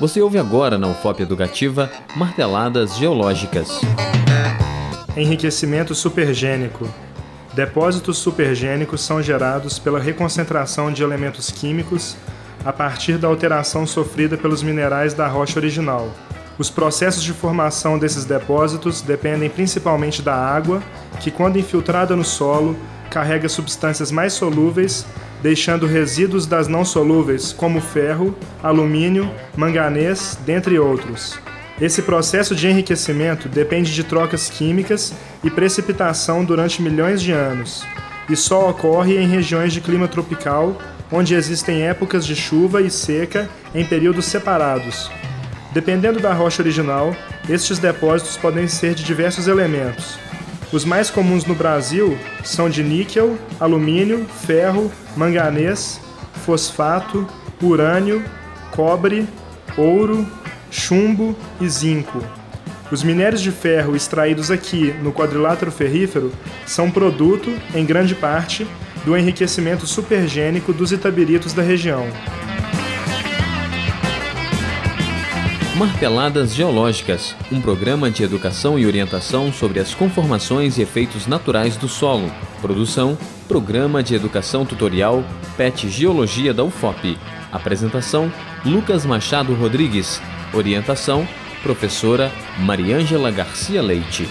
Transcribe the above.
Você ouve agora na UFOP Educativa Marteladas Geológicas. Enriquecimento supergênico. Depósitos supergênicos são gerados pela reconcentração de elementos químicos a partir da alteração sofrida pelos minerais da rocha original. Os processos de formação desses depósitos dependem principalmente da água, que, quando infiltrada no solo, carrega substâncias mais solúveis, deixando resíduos das não solúveis, como ferro, alumínio, manganês, dentre outros. Esse processo de enriquecimento depende de trocas químicas e precipitação durante milhões de anos, e só ocorre em regiões de clima tropical, onde existem épocas de chuva e seca em períodos separados. Dependendo da rocha original, estes depósitos podem ser de diversos elementos. Os mais comuns no Brasil são de níquel, alumínio, ferro, manganês, fosfato, urânio, cobre, ouro, chumbo e zinco. Os minérios de ferro extraídos aqui no quadrilátero ferrífero são produto, em grande parte, do enriquecimento supergênico dos itabiritos da região. Marteladas Geológicas, um programa de educação e orientação sobre as conformações e efeitos naturais do solo. Produção: Programa de Educação Tutorial PET Geologia da UFOP. Apresentação: Lucas Machado Rodrigues. Orientação: Professora Mariângela Garcia Leite.